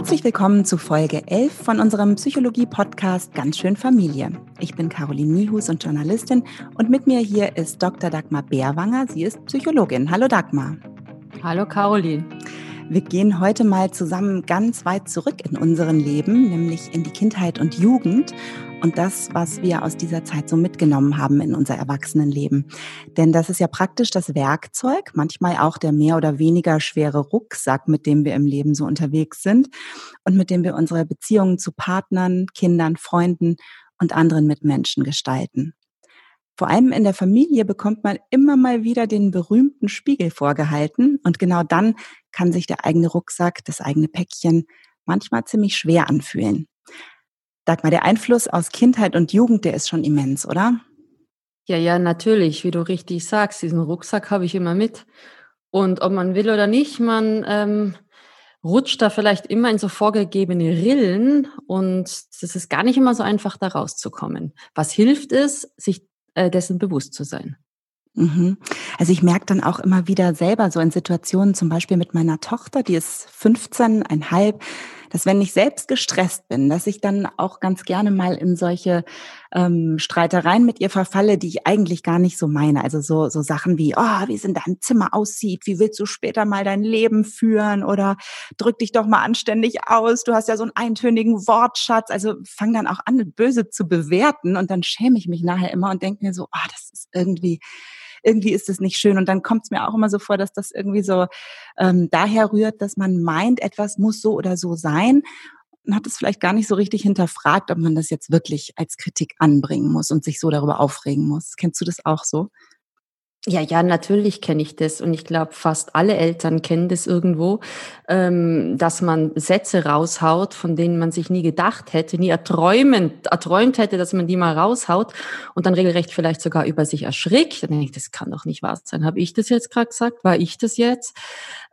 Herzlich willkommen zu Folge 11 von unserem Psychologie-Podcast Ganz schön Familie. Ich bin Caroline Niehus und Journalistin und mit mir hier ist Dr. Dagmar Bärwanger. Sie ist Psychologin. Hallo Dagmar. Hallo Caroline. Wir gehen heute mal zusammen ganz weit zurück in unseren Leben, nämlich in die Kindheit und Jugend und das, was wir aus dieser Zeit so mitgenommen haben in unser Erwachsenenleben. Denn das ist ja praktisch das Werkzeug, manchmal auch der mehr oder weniger schwere Rucksack, mit dem wir im Leben so unterwegs sind und mit dem wir unsere Beziehungen zu Partnern, Kindern, Freunden und anderen Mitmenschen gestalten. Vor allem in der Familie bekommt man immer mal wieder den berühmten Spiegel vorgehalten und genau dann kann sich der eigene Rucksack, das eigene Päckchen manchmal ziemlich schwer anfühlen. Sag mal, der Einfluss aus Kindheit und Jugend, der ist schon immens, oder? Ja, ja, natürlich, wie du richtig sagst, diesen Rucksack habe ich immer mit. Und ob man will oder nicht, man ähm, rutscht da vielleicht immer in so vorgegebene Rillen und es ist gar nicht immer so einfach, da rauszukommen. Was hilft es, sich äh, dessen bewusst zu sein. Mhm. Also ich merke dann auch immer wieder selber so in Situationen, zum Beispiel mit meiner Tochter, die ist 15,5, dass wenn ich selbst gestresst bin, dass ich dann auch ganz gerne mal in solche ähm, Streitereien mit ihr verfalle, die ich eigentlich gar nicht so meine. Also so, so Sachen wie, oh, wie es in deinem Zimmer aussieht, wie willst du später mal dein Leben führen oder drück dich doch mal anständig aus, du hast ja so einen eintönigen Wortschatz. Also fang dann auch an, böse zu bewerten und dann schäme ich mich nachher immer und denke mir so, oh, das ist irgendwie irgendwie ist es nicht schön. Und dann kommt es mir auch immer so vor, dass das irgendwie so ähm, daher rührt, dass man meint, etwas muss so oder so sein und hat es vielleicht gar nicht so richtig hinterfragt, ob man das jetzt wirklich als Kritik anbringen muss und sich so darüber aufregen muss. Kennst du das auch so? Ja, ja, natürlich kenne ich das und ich glaube, fast alle Eltern kennen das irgendwo, ähm, dass man Sätze raushaut, von denen man sich nie gedacht hätte, nie erträumt, erträumt hätte, dass man die mal raushaut und dann regelrecht vielleicht sogar über sich erschrickt. Dann denke ich, das kann doch nicht wahr sein. Habe ich das jetzt gerade gesagt? War ich das jetzt?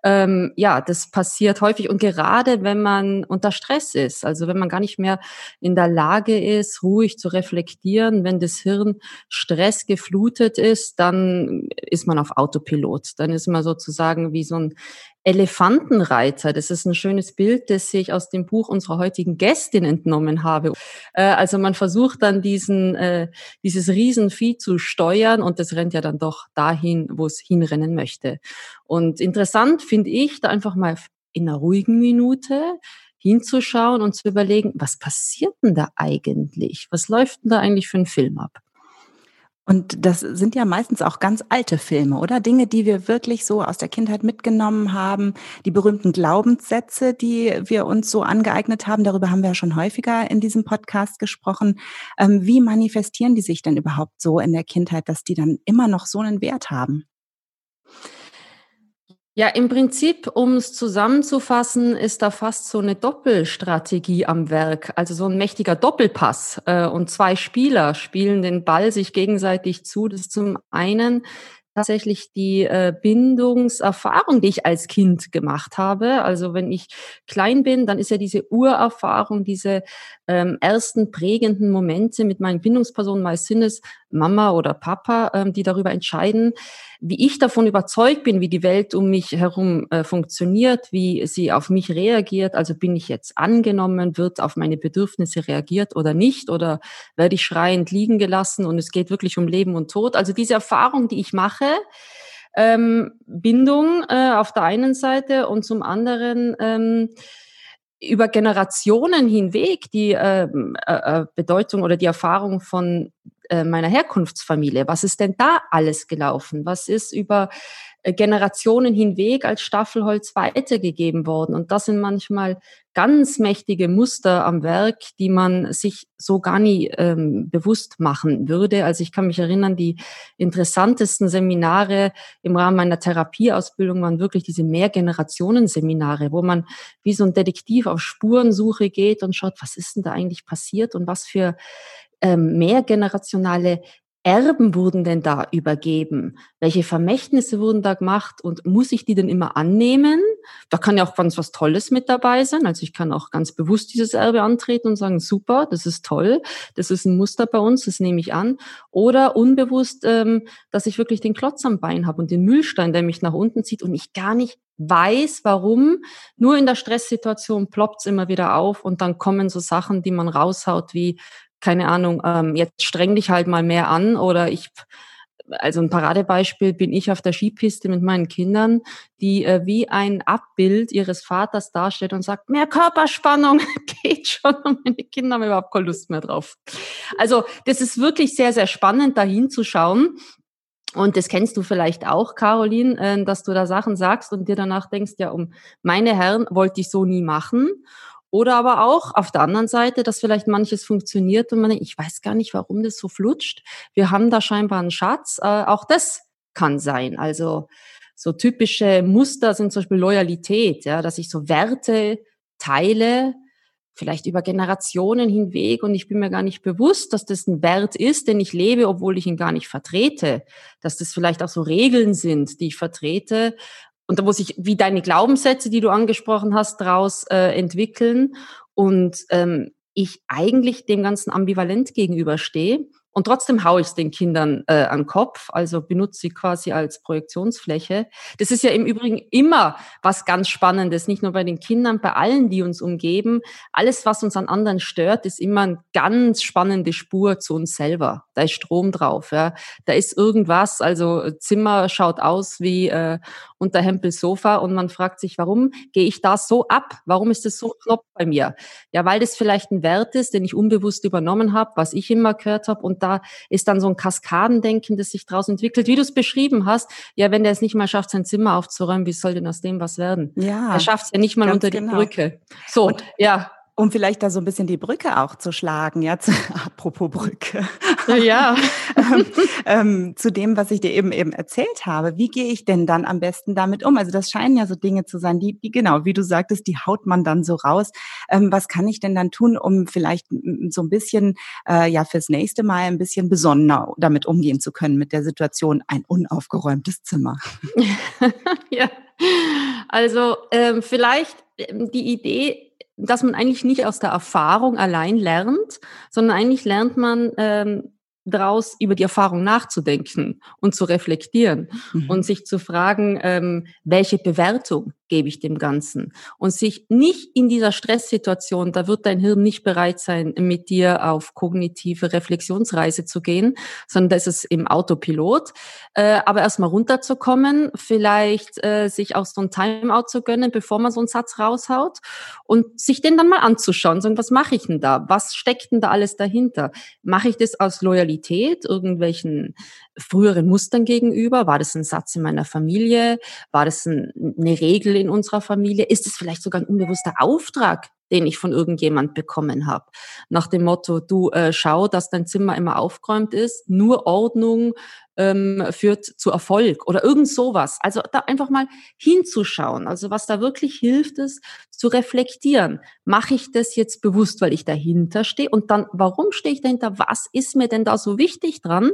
Ähm, ja, das passiert häufig und gerade wenn man unter Stress ist, also wenn man gar nicht mehr in der Lage ist, ruhig zu reflektieren, wenn das Hirn stressgeflutet ist, dann ist man auf Autopilot. Dann ist man sozusagen wie so ein Elefantenreiter. Das ist ein schönes Bild, das ich aus dem Buch unserer heutigen Gästin entnommen habe. Äh, also man versucht dann diesen, äh, dieses Riesenvieh zu steuern und das rennt ja dann doch dahin, wo es hinrennen möchte. Und interessant finde ich, da einfach mal in einer ruhigen Minute hinzuschauen und zu überlegen, was passiert denn da eigentlich? Was läuft denn da eigentlich für ein Film ab? Und das sind ja meistens auch ganz alte Filme, oder? Dinge, die wir wirklich so aus der Kindheit mitgenommen haben, die berühmten Glaubenssätze, die wir uns so angeeignet haben, darüber haben wir ja schon häufiger in diesem Podcast gesprochen. Ähm, wie manifestieren die sich denn überhaupt so in der Kindheit, dass die dann immer noch so einen Wert haben? Ja, im Prinzip, um es zusammenzufassen, ist da fast so eine Doppelstrategie am Werk, also so ein mächtiger Doppelpass. Äh, und zwei Spieler spielen den Ball sich gegenseitig zu. Das ist zum einen tatsächlich die äh, Bindungserfahrung, die ich als Kind gemacht habe. Also wenn ich klein bin, dann ist ja diese Urerfahrung, diese ähm, ersten prägenden Momente mit meinen Bindungspersonen, meist sind es Mama oder Papa, ähm, die darüber entscheiden, wie ich davon überzeugt bin, wie die Welt um mich herum äh, funktioniert, wie sie auf mich reagiert. Also bin ich jetzt angenommen, wird auf meine Bedürfnisse reagiert oder nicht oder werde ich schreiend liegen gelassen und es geht wirklich um Leben und Tod. Also diese Erfahrung, die ich mache, ähm, Bindung äh, auf der einen Seite und zum anderen ähm, über Generationen hinweg die ähm, äh, äh, Bedeutung oder die Erfahrung von äh, meiner Herkunftsfamilie. Was ist denn da alles gelaufen? Was ist über Generationen hinweg als Staffelholz weitergegeben worden? Und das sind manchmal ganz mächtige Muster am Werk, die man sich so gar nie ähm, bewusst machen würde. Also ich kann mich erinnern, die interessantesten Seminare im Rahmen meiner Therapieausbildung waren wirklich diese Mehrgenerationen-Seminare, wo man wie so ein Detektiv auf Spurensuche geht und schaut, was ist denn da eigentlich passiert und was für ähm, mehrgenerationale Erben wurden denn da übergeben? Welche Vermächtnisse wurden da gemacht? Und muss ich die denn immer annehmen? Da kann ja auch ganz was Tolles mit dabei sein. Also ich kann auch ganz bewusst dieses Erbe antreten und sagen, super, das ist toll, das ist ein Muster bei uns, das nehme ich an. Oder unbewusst, ähm, dass ich wirklich den Klotz am Bein habe und den Müllstein, der mich nach unten zieht und ich gar nicht weiß, warum. Nur in der Stresssituation ploppt's immer wieder auf und dann kommen so Sachen, die man raushaut, wie, keine Ahnung, ähm, jetzt streng dich halt mal mehr an oder ich also ein Paradebeispiel bin ich auf der Skipiste mit meinen Kindern, die äh, wie ein Abbild ihres Vaters darstellt und sagt, mehr Körperspannung geht schon und meine Kinder haben überhaupt keine Lust mehr drauf. Also das ist wirklich sehr, sehr spannend, da hinzuschauen. Und das kennst du vielleicht auch, Caroline, äh, dass du da Sachen sagst und dir danach denkst, ja, um meine Herren wollte ich so nie machen. Oder aber auch auf der anderen Seite, dass vielleicht manches funktioniert und man denkt, ich weiß gar nicht, warum das so flutscht. Wir haben da scheinbar einen Schatz. Äh, auch das kann sein. Also so typische Muster sind zum Beispiel Loyalität, ja, dass ich so Werte teile, vielleicht über Generationen hinweg und ich bin mir gar nicht bewusst, dass das ein Wert ist, den ich lebe, obwohl ich ihn gar nicht vertrete. Dass das vielleicht auch so Regeln sind, die ich vertrete und da muss ich wie deine Glaubenssätze, die du angesprochen hast, daraus äh, entwickeln. Und ähm, ich eigentlich dem Ganzen ambivalent gegenüberstehe. Und trotzdem haue ich es den Kindern äh, an den Kopf, also benutze sie quasi als Projektionsfläche. Das ist ja im Übrigen immer was ganz Spannendes, nicht nur bei den Kindern, bei allen, die uns umgeben. Alles, was uns an anderen stört, ist immer eine ganz spannende Spur zu uns selber. Da ist Strom drauf, ja. Da ist irgendwas, also Zimmer schaut aus wie äh, unter Hempels Sofa und man fragt sich, warum gehe ich da so ab? Warum ist das so klopp bei mir? Ja, weil das vielleicht ein Wert ist, den ich unbewusst übernommen habe, was ich immer gehört habe und da ist dann so ein Kaskadendenken, das sich daraus entwickelt, wie du es beschrieben hast. Ja, wenn der es nicht mal schafft, sein Zimmer aufzuräumen, wie soll denn aus dem was werden? Ja. Er schafft es ja nicht mal unter die genau. Brücke. So, und, ja um vielleicht da so ein bisschen die Brücke auch zu schlagen, ja, zu, apropos Brücke. Ja. ähm, ähm, zu dem, was ich dir eben eben erzählt habe. Wie gehe ich denn dann am besten damit um? Also das scheinen ja so Dinge zu sein, die, die genau, wie du sagtest, die haut man dann so raus. Ähm, was kann ich denn dann tun, um vielleicht so ein bisschen, äh, ja, fürs nächste Mal ein bisschen besonderer damit umgehen zu können mit der Situation, ein unaufgeräumtes Zimmer? ja. Also ähm, vielleicht ähm, die Idee, dass man eigentlich nicht aus der Erfahrung allein lernt, sondern eigentlich lernt man ähm, daraus über die Erfahrung nachzudenken und zu reflektieren mhm. und sich zu fragen, ähm, welche Bewertung gebe ich dem Ganzen und sich nicht in dieser Stresssituation, da wird dein Hirn nicht bereit sein, mit dir auf kognitive Reflexionsreise zu gehen, sondern da ist im Autopilot. Äh, aber erstmal runterzukommen, vielleicht äh, sich auch so ein Timeout zu gönnen, bevor man so einen Satz raushaut und sich den dann mal anzuschauen, sagen, was mache ich denn da? Was steckt denn da alles dahinter? Mache ich das aus Loyalität, irgendwelchen früheren Mustern gegenüber? War das ein Satz in meiner Familie? War das ein, eine Regel in unserer Familie? Ist es vielleicht sogar ein unbewusster Auftrag, den ich von irgendjemand bekommen habe? Nach dem Motto, du äh, schau, dass dein Zimmer immer aufgeräumt ist, nur Ordnung ähm, führt zu Erfolg oder irgend sowas. Also da einfach mal hinzuschauen. Also was da wirklich hilft, ist zu reflektieren. Mache ich das jetzt bewusst, weil ich dahinter stehe? Und dann, warum stehe ich dahinter? Was ist mir denn da so wichtig dran?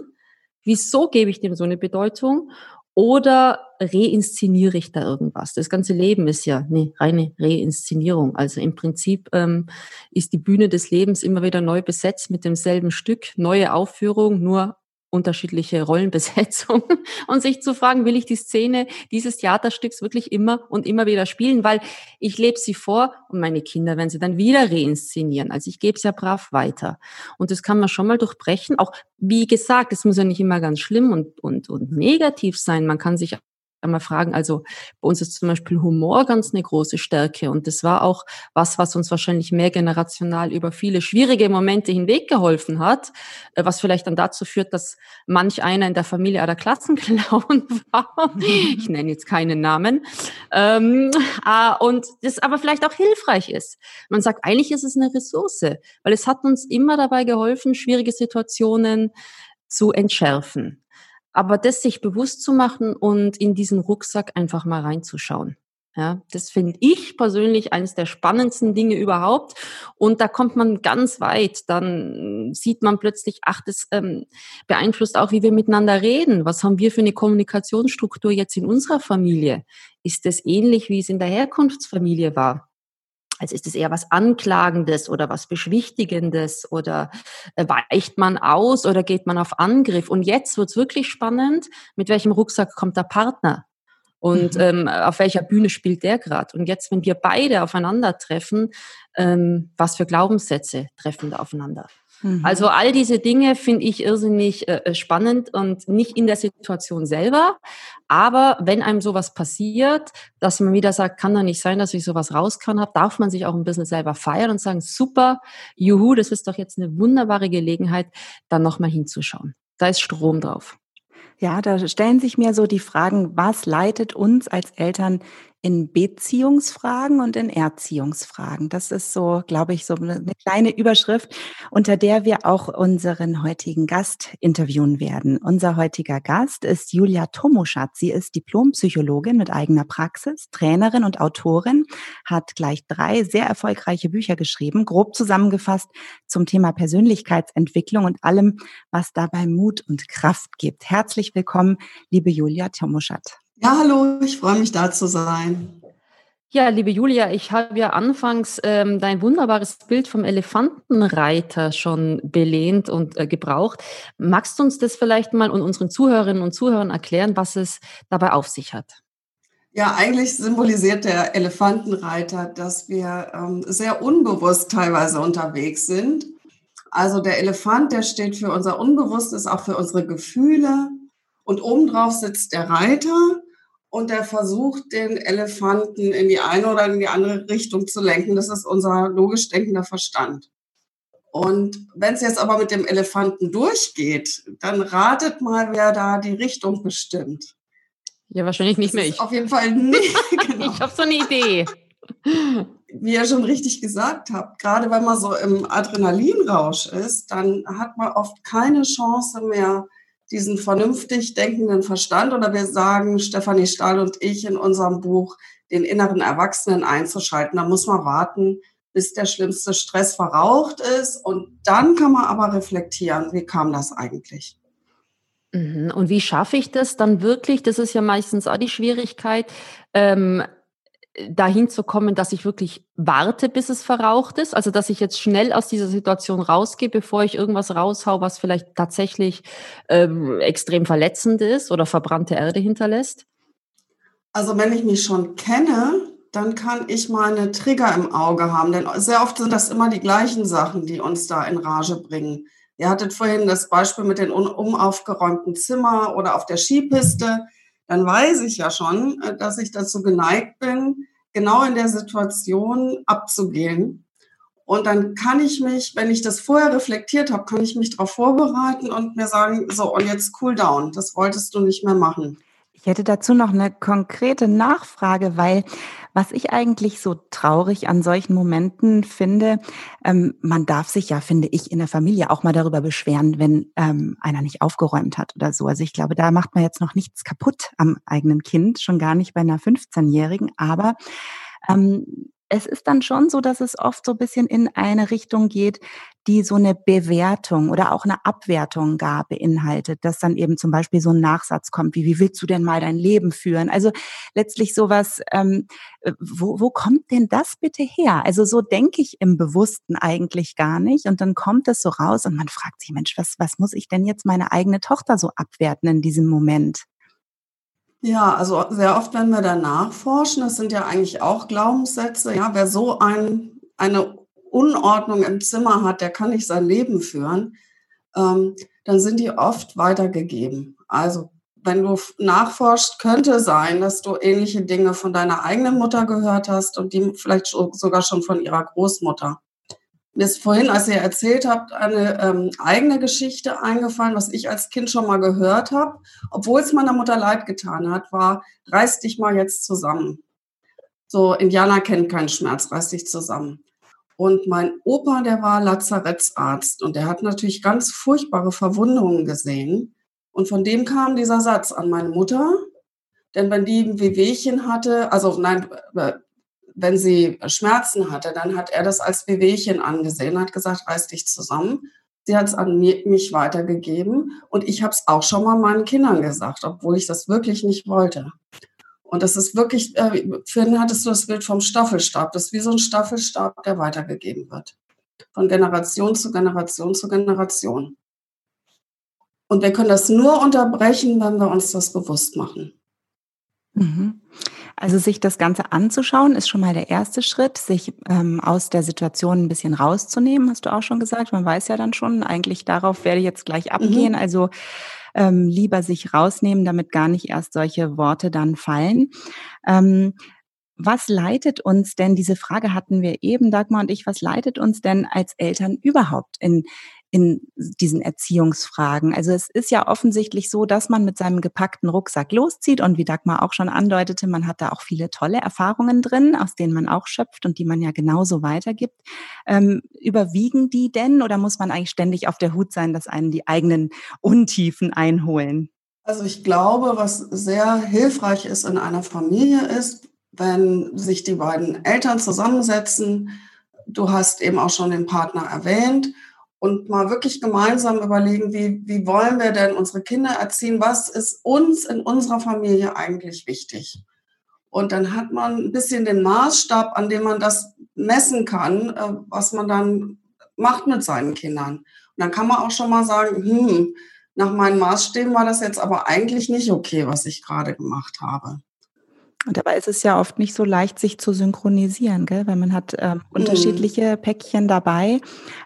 Wieso gebe ich dem so eine Bedeutung? Oder reinszeniere ich da irgendwas? Das ganze Leben ist ja eine reine Reinszenierung. Also im Prinzip ähm, ist die Bühne des Lebens immer wieder neu besetzt mit demselben Stück, neue Aufführung, nur unterschiedliche Rollenbesetzung und sich zu fragen, will ich die Szene dieses Theaterstücks wirklich immer und immer wieder spielen, weil ich lebe sie vor und meine Kinder werden sie dann wieder reinszenieren. Also ich gebe es ja brav weiter. Und das kann man schon mal durchbrechen. Auch wie gesagt, es muss ja nicht immer ganz schlimm und, und, und negativ sein. Man kann sich einmal fragen. Also bei uns ist zum Beispiel Humor ganz eine große Stärke und das war auch was, was uns wahrscheinlich mehrgenerational über viele schwierige Momente hinweg geholfen hat, äh, was vielleicht dann dazu führt, dass manch einer in der Familie oder Klassenclown war. Ich nenne jetzt keinen Namen. Ähm, äh, und das aber vielleicht auch hilfreich ist. Man sagt, eigentlich ist es eine Ressource, weil es hat uns immer dabei geholfen, schwierige Situationen zu entschärfen. Aber das sich bewusst zu machen und in diesen Rucksack einfach mal reinzuschauen. Ja, das finde ich persönlich eines der spannendsten Dinge überhaupt. Und da kommt man ganz weit. Dann sieht man plötzlich, ach, das ähm, beeinflusst auch, wie wir miteinander reden. Was haben wir für eine Kommunikationsstruktur jetzt in unserer Familie? Ist das ähnlich, wie es in der Herkunftsfamilie war? Also ist es eher was Anklagendes oder was Beschwichtigendes oder äh, weicht man aus oder geht man auf Angriff? Und jetzt wird's wirklich spannend, mit welchem Rucksack kommt der Partner? und mhm. ähm, auf welcher Bühne spielt der gerade. Und jetzt, wenn wir beide aufeinandertreffen, ähm, was für Glaubenssätze treffen da aufeinander? Mhm. Also all diese Dinge finde ich irrsinnig äh, äh, spannend und nicht in der Situation selber, aber wenn einem sowas passiert, dass man wieder sagt, kann doch nicht sein, dass ich sowas raus kann habe, darf man sich auch ein bisschen selber feiern und sagen, super, juhu, das ist doch jetzt eine wunderbare Gelegenheit, dann nochmal hinzuschauen. Da ist Strom drauf. Ja, da stellen sich mir so die Fragen, was leitet uns als Eltern in Beziehungsfragen und in Erziehungsfragen. Das ist so, glaube ich, so eine kleine Überschrift, unter der wir auch unseren heutigen Gast interviewen werden. Unser heutiger Gast ist Julia Tomuschat. Sie ist Diplompsychologin mit eigener Praxis, Trainerin und Autorin, hat gleich drei sehr erfolgreiche Bücher geschrieben, grob zusammengefasst zum Thema Persönlichkeitsentwicklung und allem, was dabei Mut und Kraft gibt. Herzlich willkommen, liebe Julia Tomuschat. Ja, hallo, ich freue mich da zu sein. Ja, liebe Julia, ich habe ja anfangs ähm, dein wunderbares Bild vom Elefantenreiter schon belehnt und äh, gebraucht. Magst du uns das vielleicht mal und unseren Zuhörerinnen und Zuhörern erklären, was es dabei auf sich hat? Ja, eigentlich symbolisiert der Elefantenreiter, dass wir ähm, sehr unbewusst teilweise unterwegs sind. Also der Elefant, der steht für unser Unbewusstes, auch für unsere Gefühle. Und obendrauf sitzt der Reiter und der versucht, den Elefanten in die eine oder in die andere Richtung zu lenken. Das ist unser logisch denkender Verstand. Und wenn es jetzt aber mit dem Elefanten durchgeht, dann ratet mal, wer da die Richtung bestimmt. Ja, wahrscheinlich nicht mehr ich. Auf jeden Fall nicht. Genau. ich habe so eine Idee. Wie ihr schon richtig gesagt habt, gerade wenn man so im Adrenalinrausch ist, dann hat man oft keine Chance mehr, diesen vernünftig denkenden Verstand oder wir sagen, Stefanie Stahl und ich in unserem Buch, den inneren Erwachsenen einzuschalten. Da muss man warten, bis der schlimmste Stress verraucht ist und dann kann man aber reflektieren, wie kam das eigentlich? Mhm. Und wie schaffe ich das dann wirklich? Das ist ja meistens auch die Schwierigkeit. Ähm, dahin zu kommen, dass ich wirklich warte, bis es verraucht ist. Also, dass ich jetzt schnell aus dieser Situation rausgehe, bevor ich irgendwas raushau, was vielleicht tatsächlich ähm, extrem verletzend ist oder verbrannte Erde hinterlässt? Also, wenn ich mich schon kenne, dann kann ich meine Trigger im Auge haben. Denn sehr oft sind das immer die gleichen Sachen, die uns da in Rage bringen. Ihr hattet vorhin das Beispiel mit den unaufgeräumten Zimmer oder auf der Skipiste dann weiß ich ja schon, äh, dass ich dazu geneigt bin, genau in der Situation abzugehen. Und dann kann ich mich, wenn ich das vorher reflektiert habe, kann ich mich darauf vorbereiten und mir sagen, so, und jetzt cool down, das wolltest du nicht mehr machen. Ich hätte dazu noch eine konkrete Nachfrage, weil was ich eigentlich so traurig an solchen Momenten finde, ähm, man darf sich ja, finde ich, in der Familie auch mal darüber beschweren, wenn ähm, einer nicht aufgeräumt hat oder so. Also ich glaube, da macht man jetzt noch nichts kaputt am eigenen Kind, schon gar nicht bei einer 15-Jährigen. Aber ähm, es ist dann schon so, dass es oft so ein bisschen in eine Richtung geht, die so eine Bewertung oder auch eine Abwertung gar beinhaltet, dass dann eben zum Beispiel so ein Nachsatz kommt, wie, wie willst du denn mal dein Leben führen? Also letztlich sowas, ähm, wo, wo kommt denn das bitte her? Also so denke ich im Bewussten eigentlich gar nicht und dann kommt es so raus und man fragt sich, Mensch, was, was muss ich denn jetzt meine eigene Tochter so abwerten in diesem Moment? Ja, also sehr oft, wenn wir da nachforschen, das sind ja eigentlich auch Glaubenssätze, ja, wer so ein, eine Unordnung im Zimmer hat, der kann nicht sein Leben führen, ähm, dann sind die oft weitergegeben. Also wenn du nachforschst, könnte sein, dass du ähnliche Dinge von deiner eigenen Mutter gehört hast und die vielleicht sogar schon von ihrer Großmutter. Mir ist vorhin, als ihr erzählt habt, eine ähm, eigene Geschichte eingefallen, was ich als Kind schon mal gehört habe, obwohl es meiner Mutter leid getan hat, war, reiß dich mal jetzt zusammen. So, Indianer kennt keinen Schmerz, reiß dich zusammen. Und mein Opa, der war Lazarettsarzt und der hat natürlich ganz furchtbare Verwundungen gesehen. Und von dem kam dieser Satz an meine Mutter, Denn wenn die ein Wehwehchen hatte, also nein, äh, wenn sie Schmerzen hatte, dann hat er das als Wehwehchen angesehen, hat gesagt, reiß dich zusammen. Sie hat es an mich weitergegeben und ich habe es auch schon mal meinen Kindern gesagt, obwohl ich das wirklich nicht wollte. Und das ist wirklich, äh, vorhin hattest du das Bild vom Staffelstab. Das ist wie so ein Staffelstab, der weitergegeben wird. Von Generation zu Generation zu Generation. Und wir können das nur unterbrechen, wenn wir uns das bewusst machen. Mhm. Also sich das Ganze anzuschauen, ist schon mal der erste Schritt, sich ähm, aus der Situation ein bisschen rauszunehmen, hast du auch schon gesagt. Man weiß ja dann schon, eigentlich darauf werde ich jetzt gleich mhm. abgehen. Mhm. Also ähm, lieber sich rausnehmen, damit gar nicht erst solche Worte dann fallen. Ähm, was leitet uns denn, diese Frage hatten wir eben, Dagmar und ich, was leitet uns denn als Eltern überhaupt in, in diesen Erziehungsfragen. Also es ist ja offensichtlich so, dass man mit seinem gepackten Rucksack loszieht und wie Dagmar auch schon andeutete, man hat da auch viele tolle Erfahrungen drin, aus denen man auch schöpft und die man ja genauso weitergibt. Ähm, überwiegen die denn oder muss man eigentlich ständig auf der Hut sein, dass einen die eigenen Untiefen einholen? Also ich glaube, was sehr hilfreich ist in einer Familie ist, wenn sich die beiden Eltern zusammensetzen. Du hast eben auch schon den Partner erwähnt und mal wirklich gemeinsam überlegen, wie, wie wollen wir denn unsere Kinder erziehen? Was ist uns in unserer Familie eigentlich wichtig? Und dann hat man ein bisschen den Maßstab, an dem man das messen kann, äh, was man dann macht mit seinen Kindern. Und dann kann man auch schon mal sagen, hm, nach meinen Maßstäben war das jetzt aber eigentlich nicht okay, was ich gerade gemacht habe. Und dabei ist es ja oft nicht so leicht, sich zu synchronisieren, gell? weil man hat ähm, mhm. unterschiedliche Päckchen dabei.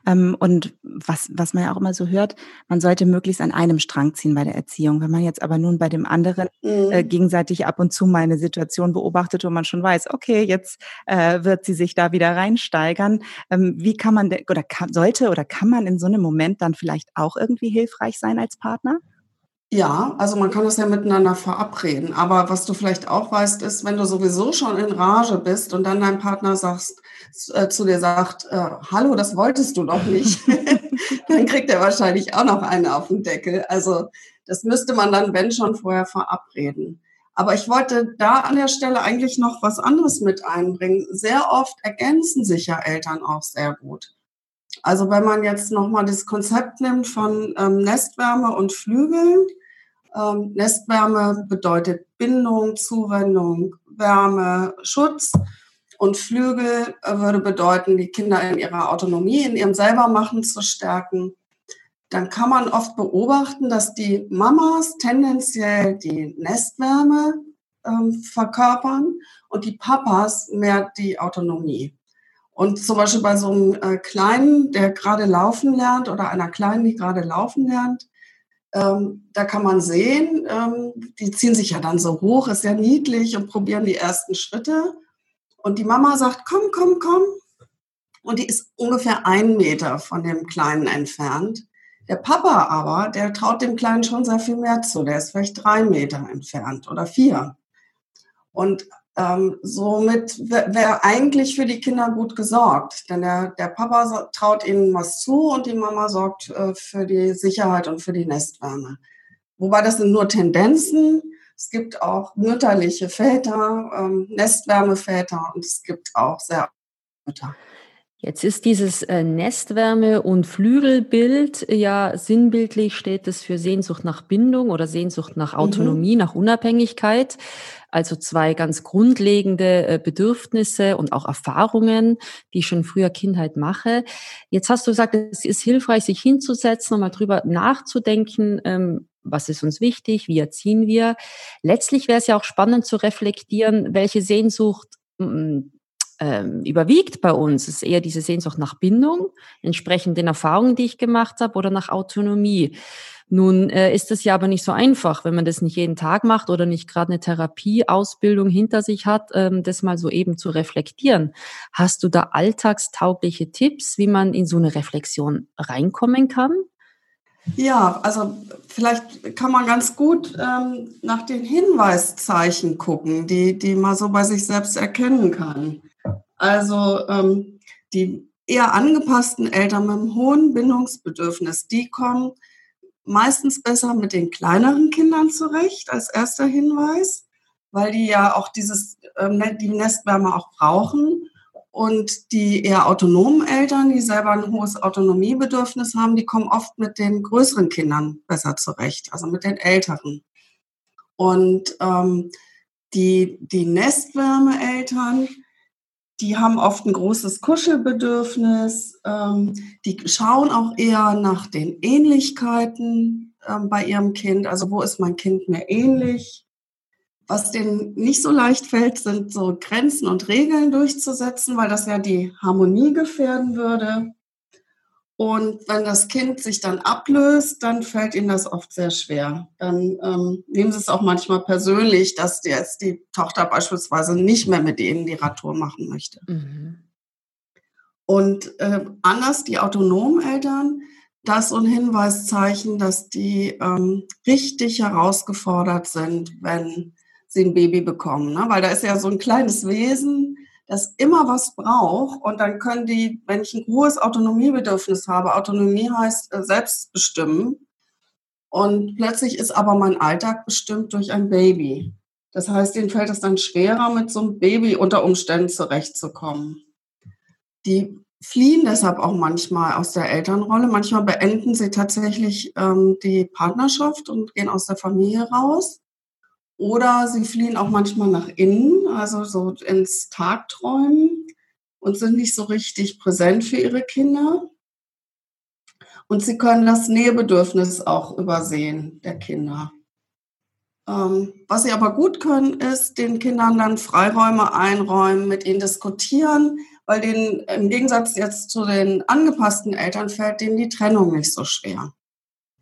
Ähm, und was, was man ja auch immer so hört, man sollte möglichst an einem Strang ziehen bei der Erziehung. Wenn man jetzt aber nun bei dem anderen mhm. äh, gegenseitig ab und zu mal eine Situation beobachtet, wo man schon weiß, okay, jetzt äh, wird sie sich da wieder reinsteigern. Ähm, wie kann man oder kann, sollte oder kann man in so einem Moment dann vielleicht auch irgendwie hilfreich sein als Partner? Ja, also man kann das ja miteinander verabreden. Aber was du vielleicht auch weißt, ist, wenn du sowieso schon in Rage bist und dann dein Partner sagst, äh, zu dir sagt, äh, hallo, das wolltest du doch nicht, dann kriegt er wahrscheinlich auch noch einen auf den Deckel. Also das müsste man dann, wenn schon, vorher verabreden. Aber ich wollte da an der Stelle eigentlich noch was anderes mit einbringen. Sehr oft ergänzen sich ja Eltern auch sehr gut. Also wenn man jetzt nochmal das Konzept nimmt von ähm, Nestwärme und Flügeln, ähm, Nestwärme bedeutet Bindung, Zuwendung, Wärme, Schutz. Und Flügel äh, würde bedeuten, die Kinder in ihrer Autonomie, in ihrem Selbermachen zu stärken. Dann kann man oft beobachten, dass die Mamas tendenziell die Nestwärme ähm, verkörpern und die Papas mehr die Autonomie. Und zum Beispiel bei so einem äh, Kleinen, der gerade laufen lernt oder einer Kleinen, die gerade laufen lernt, ähm, da kann man sehen, ähm, die ziehen sich ja dann so hoch, ist ja niedlich und probieren die ersten Schritte. Und die Mama sagt, komm, komm, komm. Und die ist ungefähr einen Meter von dem Kleinen entfernt. Der Papa aber, der traut dem Kleinen schon sehr viel mehr zu. Der ist vielleicht drei Meter entfernt oder vier. Und ähm, somit wäre eigentlich für die Kinder gut gesorgt, denn der, der Papa traut ihnen was zu und die Mama sorgt äh, für die Sicherheit und für die Nestwärme. Wobei das sind nur Tendenzen. Es gibt auch mütterliche Väter, ähm, Nestwärmeväter und es gibt auch sehr Mütter. Jetzt ist dieses äh, Nestwärme- und Flügelbild ja sinnbildlich steht es für Sehnsucht nach Bindung oder Sehnsucht nach mhm. Autonomie, mhm. nach Unabhängigkeit. Also zwei ganz grundlegende äh, Bedürfnisse und auch Erfahrungen, die ich schon früher Kindheit mache. Jetzt hast du gesagt, es ist hilfreich, sich hinzusetzen und mal drüber nachzudenken, ähm, was ist uns wichtig, wie erziehen wir. Letztlich wäre es ja auch spannend zu reflektieren, welche Sehnsucht ähm, überwiegt bei uns, ist eher diese Sehnsucht nach Bindung, entsprechend den Erfahrungen, die ich gemacht habe, oder nach Autonomie. Nun äh, ist es ja aber nicht so einfach, wenn man das nicht jeden Tag macht oder nicht gerade eine Therapieausbildung hinter sich hat, ähm, das mal so eben zu reflektieren. Hast du da alltagstaugliche Tipps, wie man in so eine Reflexion reinkommen kann? Ja, also vielleicht kann man ganz gut ähm, nach den Hinweiszeichen gucken, die, die man so bei sich selbst erkennen kann. Also ähm, die eher angepassten Eltern mit einem hohen Bindungsbedürfnis, die kommen meistens besser mit den kleineren Kindern zurecht als erster Hinweis. weil die ja auch dieses, ähm, die Nestwärme auch brauchen. Und die eher autonomen Eltern, die selber ein hohes Autonomiebedürfnis haben, die kommen oft mit den größeren Kindern besser zurecht, also mit den älteren. Und ähm, die, die Nestwärme-Eltern, die haben oft ein großes Kuschelbedürfnis. Ähm, die schauen auch eher nach den Ähnlichkeiten ähm, bei ihrem Kind. Also wo ist mein Kind mir ähnlich? Was denen nicht so leicht fällt, sind so Grenzen und Regeln durchzusetzen, weil das ja die Harmonie gefährden würde. Und wenn das Kind sich dann ablöst, dann fällt ihnen das oft sehr schwer. Dann ähm, nehmen sie es auch manchmal persönlich, dass jetzt die Tochter beispielsweise nicht mehr mit ihnen die Radtour machen möchte. Mhm. Und äh, anders die autonomen Eltern, das ist so ein Hinweiszeichen, dass die ähm, richtig herausgefordert sind, wenn sie ein Baby bekommen. Ne? Weil da ist ja so ein kleines Wesen, das immer was braucht und dann können die, wenn ich ein hohes Autonomiebedürfnis habe, Autonomie heißt äh, selbstbestimmen und plötzlich ist aber mein Alltag bestimmt durch ein Baby. Das heißt, ihnen fällt es dann schwerer, mit so einem Baby unter Umständen zurechtzukommen. Die fliehen deshalb auch manchmal aus der Elternrolle. Manchmal beenden sie tatsächlich ähm, die Partnerschaft und gehen aus der Familie raus. Oder sie fliehen auch manchmal nach innen, also so ins Tagträumen und sind nicht so richtig präsent für ihre Kinder. Und sie können das Nähebedürfnis auch übersehen der Kinder. Ähm, was sie aber gut können, ist den Kindern dann Freiräume einräumen, mit ihnen diskutieren, weil denen im Gegensatz jetzt zu den angepassten Eltern fällt denen die Trennung nicht so schwer.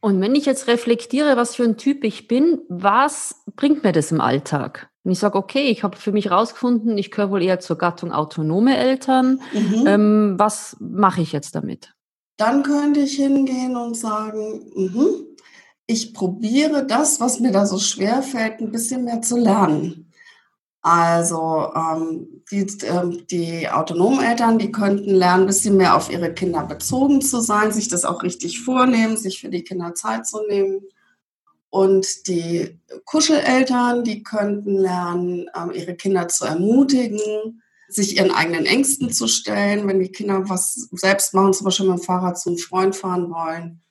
Und wenn ich jetzt reflektiere, was für ein Typ ich bin, was bringt mir das im Alltag? Und ich sage, okay, ich habe für mich herausgefunden, ich gehöre wohl eher zur Gattung autonome Eltern. Mhm. Ähm, was mache ich jetzt damit? Dann könnte ich hingehen und sagen, mh, ich probiere das, was mir da so schwer fällt, ein bisschen mehr zu lernen. Also ähm, die, äh, die autonomen Eltern, die könnten lernen, ein bisschen mehr auf ihre Kinder bezogen zu sein, sich das auch richtig vornehmen, sich für die Kinder Zeit zu nehmen. Und die Kuscheleltern, die könnten lernen, ähm, ihre Kinder zu ermutigen, sich ihren eigenen Ängsten zu stellen, wenn die Kinder was selbst machen, zum Beispiel mit dem Fahrrad zum Freund fahren wollen.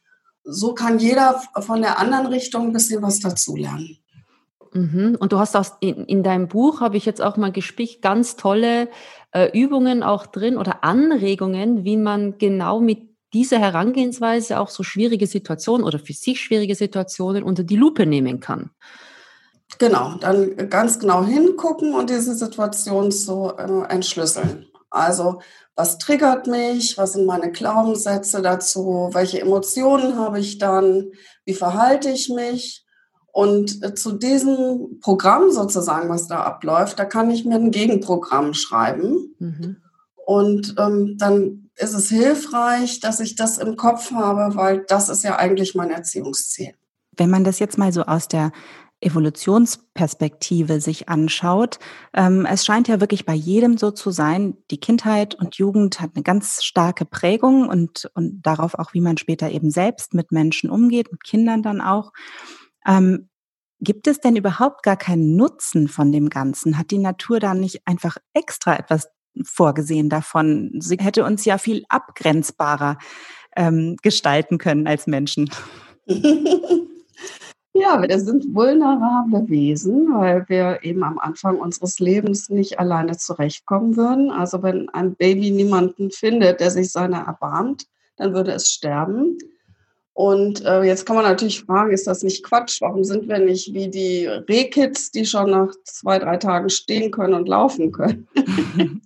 So kann jeder von der anderen Richtung ein bisschen was dazulernen. Mhm. Und du hast auch in, in deinem Buch, habe ich jetzt auch mal gespickt, ganz tolle äh, Übungen auch drin oder Anregungen, wie man genau mit dieser Herangehensweise auch so schwierige Situationen oder für sich schwierige Situationen unter die Lupe nehmen kann. Genau, dann ganz genau hingucken und diese Situation so äh, entschlüsseln. Also, was triggert mich? Was sind meine Glaubenssätze dazu? Welche Emotionen habe ich dann? Wie verhalte ich mich? Und äh, zu diesem Programm sozusagen, was da abläuft, da kann ich mir ein Gegenprogramm schreiben. Mhm. Und ähm, dann ist es hilfreich, dass ich das im Kopf habe, weil das ist ja eigentlich mein Erziehungsziel. Wenn man das jetzt mal so aus der Evolutionsperspektive sich anschaut, ähm, es scheint ja wirklich bei jedem so zu sein, die Kindheit und Jugend hat eine ganz starke Prägung und, und darauf auch, wie man später eben selbst mit Menschen umgeht, mit Kindern dann auch. Ähm, gibt es denn überhaupt gar keinen Nutzen von dem Ganzen? Hat die Natur da nicht einfach extra etwas vorgesehen davon? Sie hätte uns ja viel abgrenzbarer ähm, gestalten können als Menschen. Ja, wir sind vulnerable Wesen, weil wir eben am Anfang unseres Lebens nicht alleine zurechtkommen würden. Also wenn ein Baby niemanden findet, der sich seiner erbarmt, dann würde es sterben. Und äh, jetzt kann man natürlich fragen, ist das nicht Quatsch? Warum sind wir nicht wie die Rehkids, die schon nach zwei, drei Tagen stehen können und laufen können?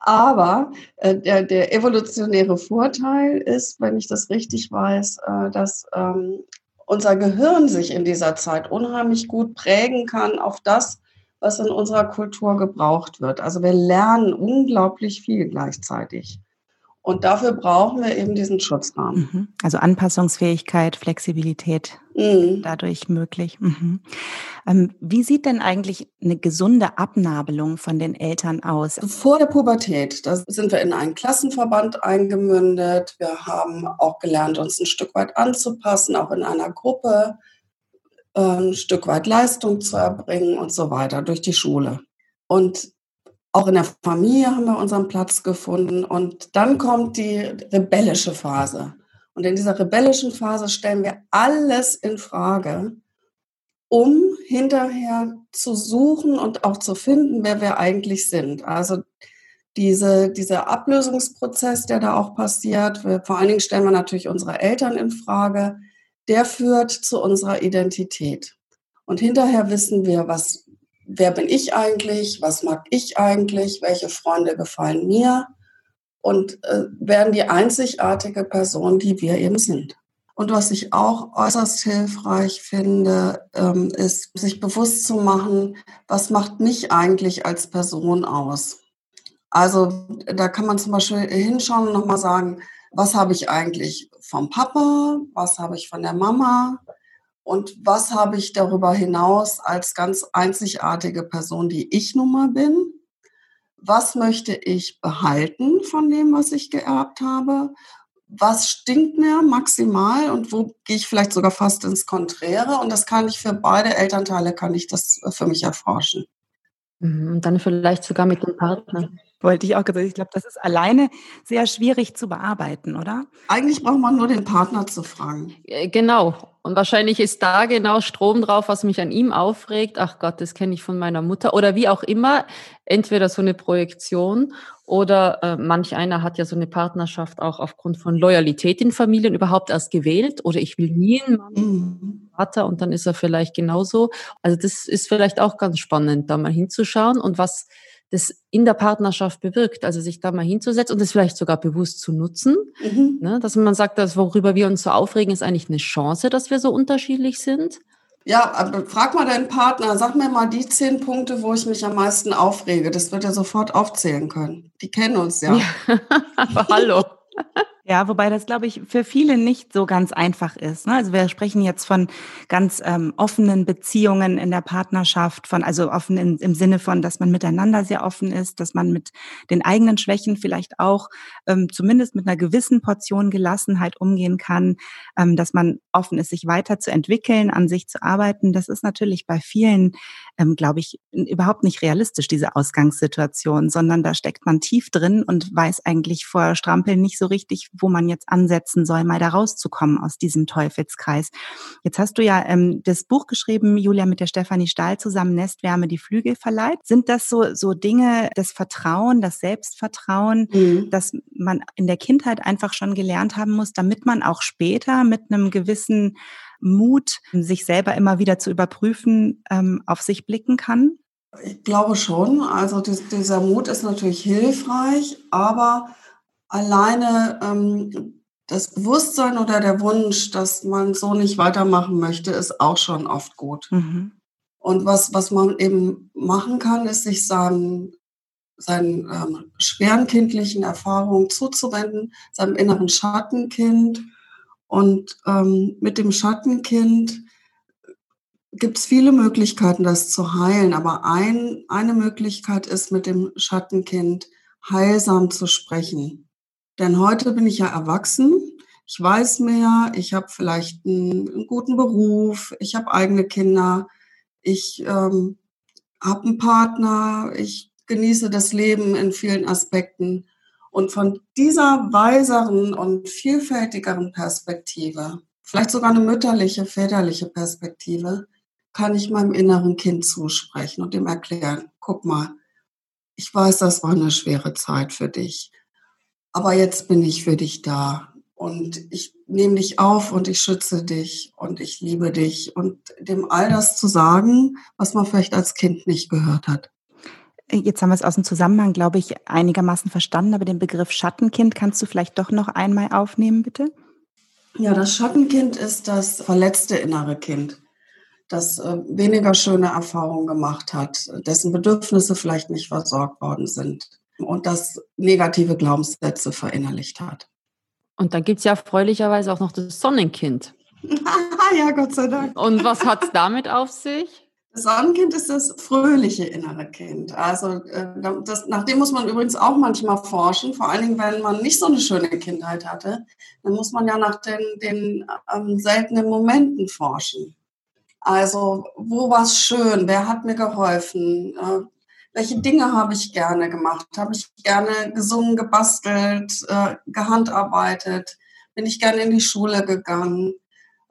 Aber äh, der, der, evolutionäre Vorteil ist, wenn ich das richtig weiß, äh, dass ähm, unser Gehirn sich in dieser Zeit unheimlich gut prägen kann auf das, was in unserer Kultur gebraucht wird. Also wir lernen unglaublich viel gleichzeitig. Und dafür brauchen wir eben diesen Schutzrahmen. Also Anpassungsfähigkeit, Flexibilität mhm. dadurch möglich. Mhm. Ähm, wie sieht denn eigentlich eine gesunde Abnabelung von den Eltern aus? Vor der Pubertät, da sind wir in einen Klassenverband eingemündet. Wir haben auch gelernt, uns ein Stück weit anzupassen, auch in einer Gruppe. ein Stück weit Leistung zu erbringen und so weiter durch die Schule. Und auch in der Familie haben wir unseren Platz gefunden. Und dann kommt die rebellische Phase. Und in dieser rebellischen Phase stellen wir alles in Frage, um hinterher zu suchen und auch zu finden, wer wir eigentlich sind. Also diese, dieser Ablösungsprozess, der da auch passiert, wir, vor allen Dingen stellen wir natürlich unsere Eltern in Frage, der führt zu unserer Identität. Und hinterher wissen wir, was, wer bin ich eigentlich, was mag ich eigentlich, welche Freunde gefallen mir? Und äh, werden die einzigartige Person, die wir eben sind. Und was ich auch äußerst hilfreich finde, ähm, ist, sich bewusst zu machen, was macht mich eigentlich als Person aus. Also da kann man zum Beispiel hinschauen und nochmal sagen, was habe ich eigentlich vom Papa, was habe ich von der Mama und was habe ich darüber hinaus als ganz einzigartige Person, die ich nun mal bin. Was möchte ich behalten von dem, was ich geerbt habe? Was stinkt mir maximal und wo gehe ich vielleicht sogar fast ins Konträre? Und das kann ich für beide Elternteile, kann ich das für mich erforschen. Mhm, und dann vielleicht sogar mit dem Partner. Wollte ich auch gesagt. Ich glaube, das ist alleine sehr schwierig zu bearbeiten, oder? Eigentlich braucht man nur den Partner zu fragen. Äh, genau. Und wahrscheinlich ist da genau Strom drauf, was mich an ihm aufregt. Ach Gott, das kenne ich von meiner Mutter. Oder wie auch immer, entweder so eine Projektion oder äh, manch einer hat ja so eine Partnerschaft auch aufgrund von Loyalität in Familien überhaupt erst gewählt. Oder ich will nie einen Mann, mhm. Vater und dann ist er vielleicht genauso. Also das ist vielleicht auch ganz spannend, da mal hinzuschauen und was das in der Partnerschaft bewirkt. Also sich da mal hinzusetzen und das vielleicht sogar bewusst zu nutzen. Mhm. Ne, dass man sagt, dass worüber wir uns so aufregen, ist eigentlich eine Chance, dass wir so unterschiedlich sind. Ja, aber frag mal deinen Partner, sag mir mal die zehn Punkte, wo ich mich am meisten aufrege. Das wird er sofort aufzählen können. Die kennen uns ja. ja. aber hallo. Ja, wobei das, glaube ich, für viele nicht so ganz einfach ist. Ne? Also wir sprechen jetzt von ganz ähm, offenen Beziehungen in der Partnerschaft, von also offen in, im Sinne von, dass man miteinander sehr offen ist, dass man mit den eigenen Schwächen vielleicht auch ähm, zumindest mit einer gewissen Portion Gelassenheit umgehen kann, ähm, dass man offen ist, sich weiterzuentwickeln, an sich zu arbeiten. Das ist natürlich bei vielen, ähm, glaube ich, überhaupt nicht realistisch, diese Ausgangssituation, sondern da steckt man tief drin und weiß eigentlich vor Strampeln nicht so richtig, wo man jetzt ansetzen soll, mal da rauszukommen aus diesem Teufelskreis. Jetzt hast du ja ähm, das Buch geschrieben, Julia, mit der Stefanie Stahl zusammen, Nestwärme, die Flügel verleiht. Sind das so, so Dinge, das Vertrauen, das Selbstvertrauen, mhm. dass man in der Kindheit einfach schon gelernt haben muss, damit man auch später mit einem gewissen Mut, sich selber immer wieder zu überprüfen, ähm, auf sich blicken kann? Ich glaube schon. Also dieser Mut ist natürlich hilfreich, aber alleine ähm, das Bewusstsein oder der Wunsch, dass man so nicht weitermachen möchte, ist auch schon oft gut. Mhm. Und was, was man eben machen kann, ist sich seinen, seinen ähm, schweren kindlichen Erfahrungen zuzuwenden, seinem inneren Schattenkind. Und ähm, mit dem Schattenkind gibt es viele Möglichkeiten, das zu heilen. Aber ein, eine Möglichkeit ist, mit dem Schattenkind heilsam zu sprechen. Denn heute bin ich ja erwachsen. Ich weiß mehr, ich habe vielleicht einen, einen, guten Beruf, ich habe eigene Kinder, ich ähm, habe einen Partner, ich genieße das Leben in vielen Aspekten. Und von dieser weiseren und vielfältigeren Perspektive, vielleicht sogar eine mütterliche, väterliche Perspektive, kann ich meinem inneren Kind zusprechen und ihm erklären, guck mal, ich weiß, das war eine schwere Zeit für dich aber jetzt bin ich für dich da und ich nehme dich auf und ich schütze dich und ich liebe dich und dem all das zu sagen, was man vielleicht als Kind nicht gehört hat. Jetzt haben wir es aus dem Zusammenhang, glaube ich, einigermaßen verstanden, aber den Begriff Schattenkind kannst du vielleicht doch noch einmal aufnehmen, bitte? Ja, das Schattenkind ist das verletzte innere Kind, das äh, weniger schöne Erfahrungen gemacht hat, dessen Bedürfnisse vielleicht nicht versorgt worden sind, und das negative Glaubenssätze verinnerlicht hat. Und dann gibt es ja erfreulicherweise auch noch das Sonnenkind. ja, Gott sei Dank. Und was hat es damit auf sich? Das Sonnenkind ist das fröhliche innere Kind. Also äh, das, nach dem muss man übrigens auch manchmal forschen, vor allen Dingen, wenn man nicht so eine schöne Kindheit hatte. Dann muss man ja nach den, den ähm, seltenen Momenten forschen. Also, wo war es schön? Wer hat mir geholfen? Welche Dinge habe ich gerne gemacht? Habe ich gerne gesungen, gebastelt, äh, gehandarbeitet? Bin ich gerne in die Schule gegangen?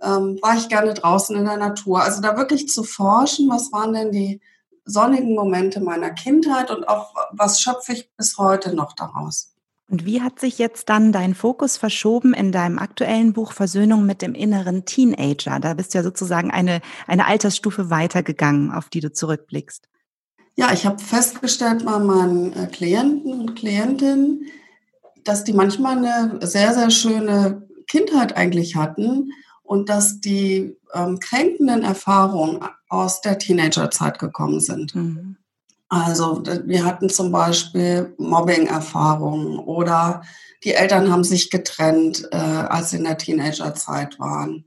Ähm, war ich gerne draußen in der Natur? Also da wirklich zu forschen, was waren denn die sonnigen Momente meiner Kindheit und auch was schöpfe ich bis heute noch daraus? Und wie hat sich jetzt dann dein Fokus verschoben in deinem aktuellen Buch Versöhnung mit dem inneren Teenager? Da bist du ja sozusagen eine, eine Altersstufe weitergegangen, auf die du zurückblickst. Ja, ich habe festgestellt bei meinen äh, Klienten und Klientinnen, dass die manchmal eine sehr, sehr schöne Kindheit eigentlich hatten und dass die ähm, kränkenden Erfahrungen aus der Teenagerzeit gekommen sind. Mhm. Also wir hatten zum Beispiel Mobbing-Erfahrungen oder die Eltern haben sich getrennt, äh, als sie in der Teenagerzeit waren.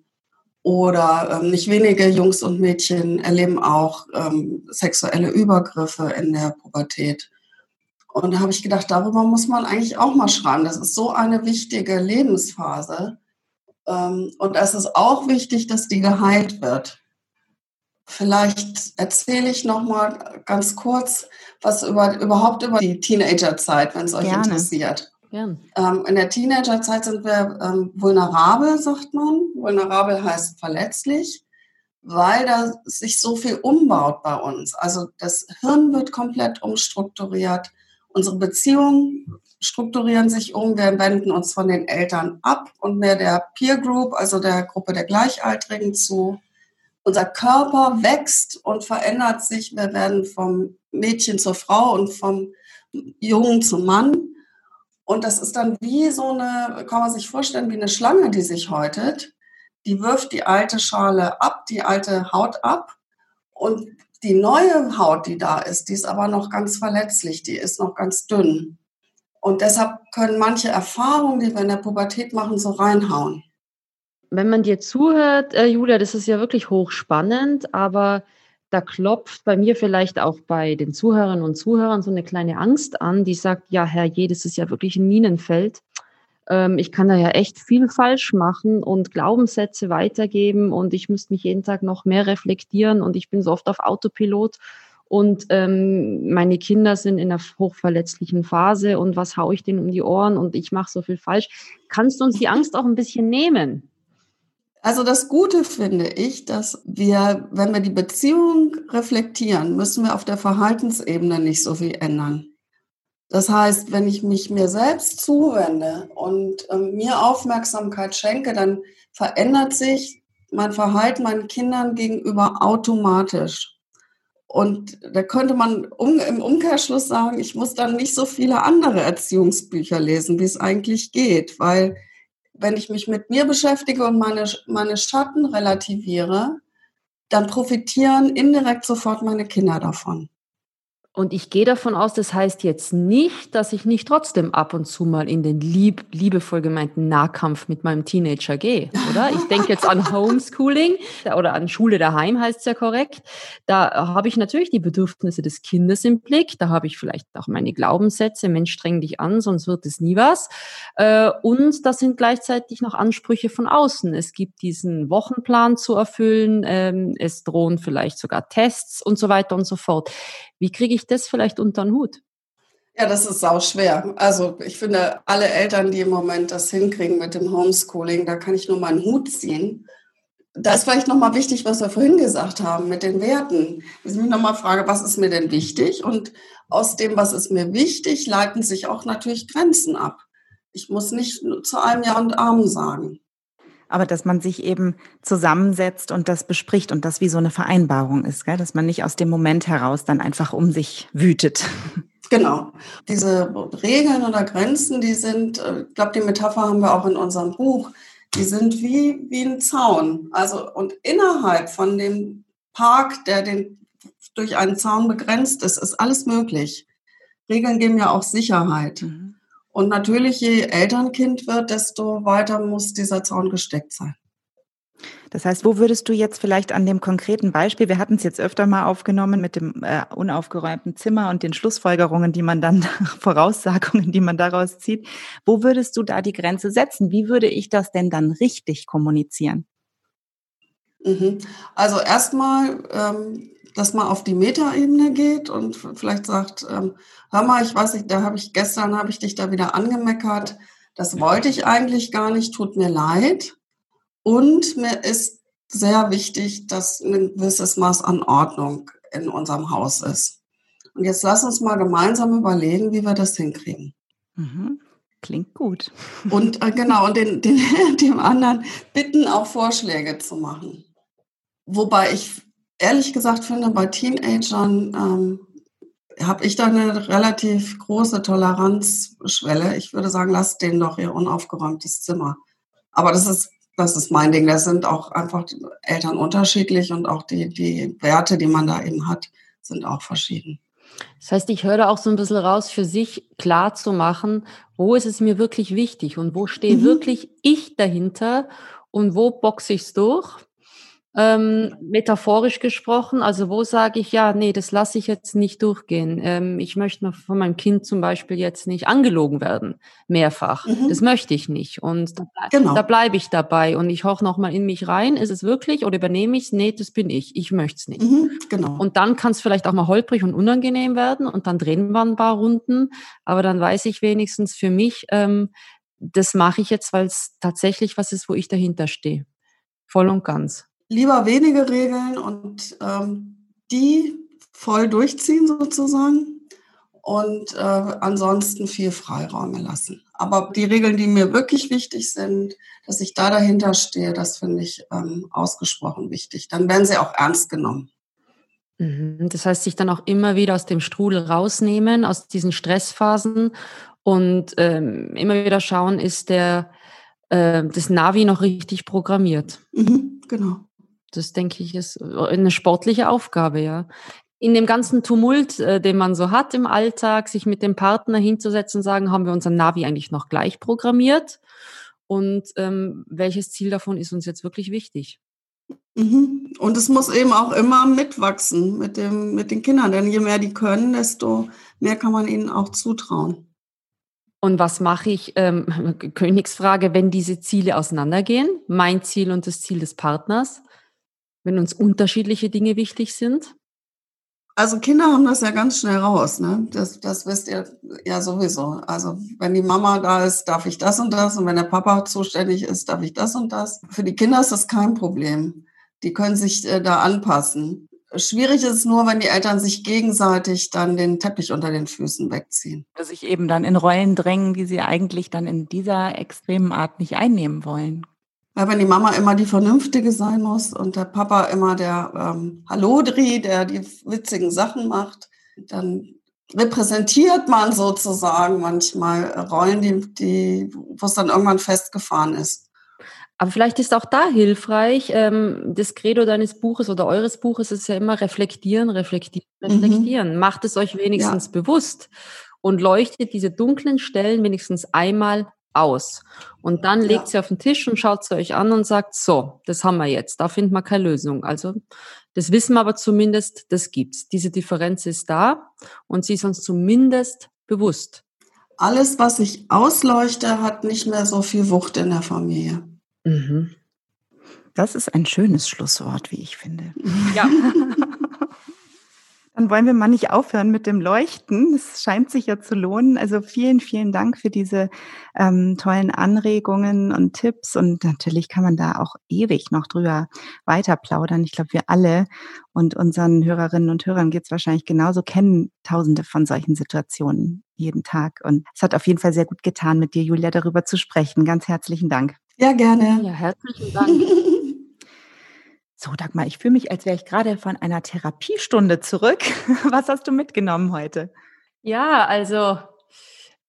Oder ähm, nicht wenige Jungs und Mädchen erleben auch ähm, sexuelle Übergriffe in der Pubertät. Und da habe ich gedacht, darüber muss man eigentlich auch mal schreiben. Das ist so eine wichtige Lebensphase. Ähm, und es ist auch wichtig, dass die geheilt wird. Vielleicht erzähle ich noch mal ganz kurz was über, überhaupt über die Teenagerzeit, wenn es euch Gerne. interessiert. Ähm, in der Teenagerzeit sind wir ähm, vulnerabel, sagt man. Vulnerabel heißt verletzlich, weil da sich so viel umbaut bei uns. Also das Hirn wird komplett umstrukturiert. Unsere Beziehungen strukturieren sich um. Wir wenden uns von den Eltern ab und mehr der Peer Group, also der Gruppe der Gleichaltrigen zu. Unser Körper wächst und verändert sich. Wir werden vom Mädchen zur Frau und vom Jungen zum Mann. Und das ist dann wie so eine, kann man sich vorstellen, wie eine Schlange, die sich häutet. Die wirft die alte Schale ab, die alte Haut ab. Und die neue Haut, die da ist, die ist aber noch ganz verletzlich, die ist noch ganz dünn. Und deshalb können manche Erfahrungen, die wir in der Pubertät machen, so reinhauen. Wenn man dir zuhört, äh, Julia, das ist ja wirklich hochspannend, aber da klopft bei mir vielleicht auch bei den Zuhörerinnen und Zuhörern so eine kleine Angst an, die sagt, ja, Herr je, das ist ja wirklich ein Minenfeld. Ähm, ich kann da ja echt viel falsch machen und Glaubenssätze weitergeben und ich müsste mich jeden Tag noch mehr reflektieren und ich bin so oft auf Autopilot und ähm, meine Kinder sind in einer hochverletzlichen Phase und was haue ich denen um die Ohren und ich mache so viel falsch. Kannst du uns die Angst auch ein bisschen nehmen? Also das Gute finde ich, dass wir, wenn wir die Beziehung reflektieren, müssen wir auf der Verhaltensebene nicht so viel ändern. Das heißt, wenn ich mich mir selbst zuwende und äh, mir Aufmerksamkeit schenke, dann verändert sich mein Verhalten meinen Kindern gegenüber automatisch. Und da könnte man um, im Umkehrschluss sagen, ich muss dann nicht so viele andere Erziehungsbücher lesen, wie es eigentlich geht, weil wenn ich mich mit mir beschäftige und meine, meine Schatten relativiere, dann profitieren indirekt sofort meine Kinder davon. Und ich gehe davon aus, das heißt jetzt nicht, dass ich nicht trotzdem ab und zu mal in den lieb, liebevoll gemeinten Nahkampf mit meinem Teenager gehe, oder? Ich denke jetzt an Homeschooling oder an Schule daheim heißt es ja korrekt. Da habe ich natürlich die Bedürfnisse des Kindes im Blick. Da habe ich vielleicht auch meine Glaubenssätze. Mensch, streng dich an, sonst wird es nie was. Äh, und das sind gleichzeitig noch Ansprüche von außen. Es gibt diesen Wochenplan zu erfüllen. Ähm, es drohen vielleicht sogar Tests und so weiter und so fort. Wie kriege ich das vielleicht unter den Hut? Ja, das ist sau schwer. Also ich finde, alle Eltern, die im Moment das hinkriegen mit dem Homeschooling, da kann ich nur meinen Hut ziehen. Da ist vielleicht nochmal wichtig, was wir vorhin gesagt haben mit den Werten. Dass ich mich nochmal frage, was ist mir denn wichtig? Und aus dem, was ist mir wichtig, leiten sich auch natürlich Grenzen ab. Ich muss nicht zu einem Ja und Arm sagen aber dass man sich eben zusammensetzt und das bespricht und das wie so eine Vereinbarung ist, gell? dass man nicht aus dem Moment heraus dann einfach um sich wütet. Genau. Diese Regeln oder Grenzen, die sind, äh, ich glaube, die Metapher haben wir auch in unserem Buch, die sind wie, wie ein Zaun. Also, und innerhalb von dem Park, der den, durch einen Zaun begrenzt ist, ist alles möglich. Regeln geben ja auch Sicherheit. Mhm. Und natürlich, je älter ein Kind wird, desto weiter muss dieser Zaun gesteckt sein. Das heißt, wo würdest du jetzt vielleicht an dem konkreten Beispiel, wir hatten es jetzt öfter mal aufgenommen mit dem äh, unaufgeräumten Zimmer und den Schlussfolgerungen, die man dann, Voraussagungen, die man daraus zieht, wo würdest du da die Grenze setzen? Wie würde ich das denn dann richtig kommunizieren? Mhm. Also erstmal, ähm, dass man auf die Metaebene geht und vielleicht sagt, ähm, hör mal, ich weiß nicht, da habe ich gestern habe ich dich da wieder angemeckert. Das wollte ich eigentlich gar nicht, tut mir leid. Und mir ist sehr wichtig, dass ein gewisses Maß an Ordnung in unserem Haus ist. Und jetzt lass uns mal gemeinsam überlegen, wie wir das hinkriegen. Mhm. Klingt gut. Und äh, genau, und den, den, dem anderen bitten, auch Vorschläge zu machen. Wobei ich ehrlich gesagt finde, bei Teenagern ähm, habe ich da eine relativ große Toleranzschwelle. Ich würde sagen, lasst denen doch ihr unaufgeräumtes Zimmer. Aber das ist, das ist mein Ding. Das sind auch einfach Eltern unterschiedlich und auch die, die Werte, die man da eben hat, sind auch verschieden. Das heißt, ich höre da auch so ein bisschen raus, für sich klar zu machen, wo ist es mir wirklich wichtig und wo stehe mhm. wirklich ich dahinter und wo boxe ich es durch ähm, metaphorisch gesprochen, also wo sage ich, ja, nee, das lasse ich jetzt nicht durchgehen. Ähm, ich möchte von meinem Kind zum Beispiel jetzt nicht angelogen werden, mehrfach. Mhm. Das möchte ich nicht. Und da, genau. da bleibe ich dabei. Und ich hoche nochmal in mich rein, ist es wirklich oder übernehme ich es? Nee, das bin ich. Ich möchte es nicht. Mhm, genau. Und dann kann es vielleicht auch mal holprig und unangenehm werden und dann drehen wir ein paar Runden. Aber dann weiß ich wenigstens für mich, ähm, das mache ich jetzt, weil es tatsächlich was ist, wo ich dahinter stehe. Voll und ganz lieber wenige Regeln und ähm, die voll durchziehen sozusagen und äh, ansonsten viel Freiräume lassen. Aber die Regeln, die mir wirklich wichtig sind, dass ich da dahinter stehe, das finde ich ähm, ausgesprochen wichtig. Dann werden sie auch ernst genommen. Mhm. Das heißt, sich dann auch immer wieder aus dem Strudel rausnehmen, aus diesen Stressphasen und ähm, immer wieder schauen, ist der äh, das Navi noch richtig programmiert. Mhm, genau. Das denke ich ist äh, eine sportliche Aufgabe, ja. In dem ganzen Tumult, äh, den man so hat im Alltag, sich mit dem Partner hinzusetzen und sagen, haben wir unser Navi eigentlich noch gleich programmiert? Und ähm, welches Ziel davon ist uns jetzt wirklich wichtig? Mhm. Und es muss eben auch immer mitwachsen mit, dem, mit den Kindern, denn je mehr die können, desto mehr kann man ihnen auch zutrauen. Und was mache ich, ähm, Königsfrage, wenn diese Ziele auseinandergehen? Mein Ziel und das Ziel des Partners wenn uns unterschiedliche Dinge wichtig sind? Also Kinder haben das ja ganz schnell raus, ne? Das, das wisst ihr ja sowieso. Also wenn die Mama da ist, darf ich das und das und wenn der Papa zuständig ist, darf ich das und das. Für die Kinder ist das kein Problem. Die können sich äh, da anpassen. Schwierig ist es nur, wenn die Eltern sich gegenseitig dann den Teppich unter den Füßen wegziehen. Dass sich eben dann in Rollen drängen, die sie eigentlich dann in dieser extremen Art nicht einnehmen wollen. Ja, wenn die Mama immer die Vernünftige sein muss und der Papa immer der ähm, Hallodri, der die witzigen Sachen macht, dann repräsentiert man sozusagen manchmal Rollen, die, die, wo es dann irgendwann festgefahren ist. Aber vielleicht ist auch da hilfreich, ähm, das Credo deines Buches oder eures Buches ist ja immer reflektieren, reflektieren, mhm. reflektieren. Mhm. Macht es euch wenigstens ja. bewusst und leuchtet diese dunklen Stellen wenigstens einmal aus. Und dann legt ja. sie auf den Tisch und schaut sie euch an und sagt, so, das haben wir jetzt, da finden wir keine Lösung. Also das wissen wir aber zumindest, das gibt's. Diese Differenz ist da und sie ist uns zumindest bewusst. Alles, was ich ausleuchte, hat nicht mehr so viel Wucht in der Familie. Mhm. Das ist ein schönes Schlusswort, wie ich finde. Ja. Dann wollen wir mal nicht aufhören mit dem Leuchten. Es scheint sich ja zu lohnen. Also vielen, vielen Dank für diese ähm, tollen Anregungen und Tipps. Und natürlich kann man da auch ewig noch drüber weiter plaudern. Ich glaube, wir alle und unseren Hörerinnen und Hörern geht es wahrscheinlich genauso, kennen tausende von solchen Situationen jeden Tag. Und es hat auf jeden Fall sehr gut getan, mit dir, Julia, darüber zu sprechen. Ganz herzlichen Dank. Ja, gerne. Ja, herzlichen Dank. So, Dagmar, ich fühle mich, als wäre ich gerade von einer Therapiestunde zurück. Was hast du mitgenommen heute? Ja, also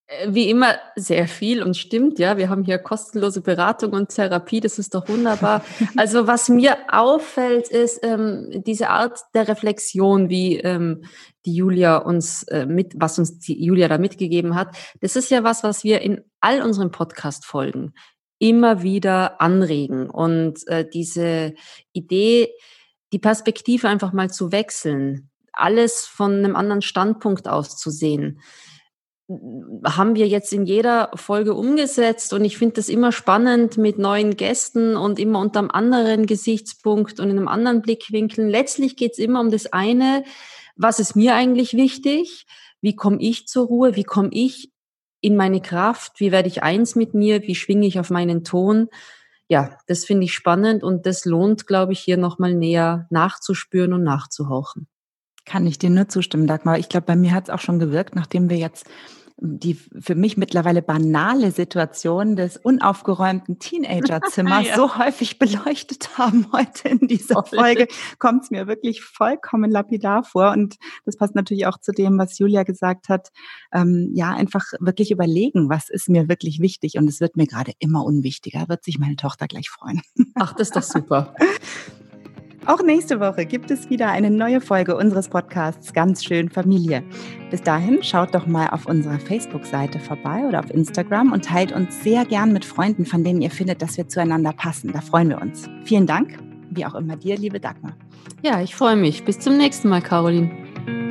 äh, wie immer sehr viel und stimmt, ja. Wir haben hier kostenlose Beratung und Therapie, das ist doch wunderbar. Also was mir auffällt, ist ähm, diese Art der Reflexion, wie ähm, die Julia uns äh, mit, was uns die Julia da mitgegeben hat. Das ist ja was, was wir in all unseren Podcast-Folgen immer wieder anregen. Und äh, diese Idee, die Perspektive einfach mal zu wechseln, alles von einem anderen Standpunkt aus zu sehen. haben wir jetzt in jeder Folge umgesetzt und ich finde das immer spannend mit neuen Gästen und immer unter einem anderen Gesichtspunkt und in einem anderen Blickwinkel. Letztlich geht es immer um das eine, was ist mir eigentlich wichtig? Wie komme ich zur Ruhe? Wie komme ich in meine Kraft? Wie werde ich eins mit mir? Wie schwinge ich auf meinen Ton? Ja, das finde ich spannend und das lohnt, glaube ich, hier nochmal näher nachzuspüren und nachzuhauchen. Kann ich dir nur zustimmen, Dagmar. Ich glaube, bei mir hat es auch schon gewirkt, nachdem wir jetzt die für mich mittlerweile banale Situation des unaufgeräumten Teenagerzimmers ja. so häufig beleuchtet haben heute in dieser Folge, kommt es mir wirklich vollkommen lapidar vor. Und das passt natürlich auch zu dem, was Julia gesagt hat. Ähm, ja, einfach wirklich überlegen, was ist mir wirklich wichtig. Und es wird mir gerade immer unwichtiger. Wird sich meine Tochter gleich freuen. Ach, das ist doch super. Auch nächste Woche gibt es wieder eine neue Folge unseres Podcasts Ganz schön Familie. Bis dahin schaut doch mal auf unserer Facebook-Seite vorbei oder auf Instagram und teilt uns sehr gern mit Freunden, von denen ihr findet, dass wir zueinander passen. Da freuen wir uns. Vielen Dank, wie auch immer dir, liebe Dagmar. Ja, ich freue mich. Bis zum nächsten Mal, Caroline.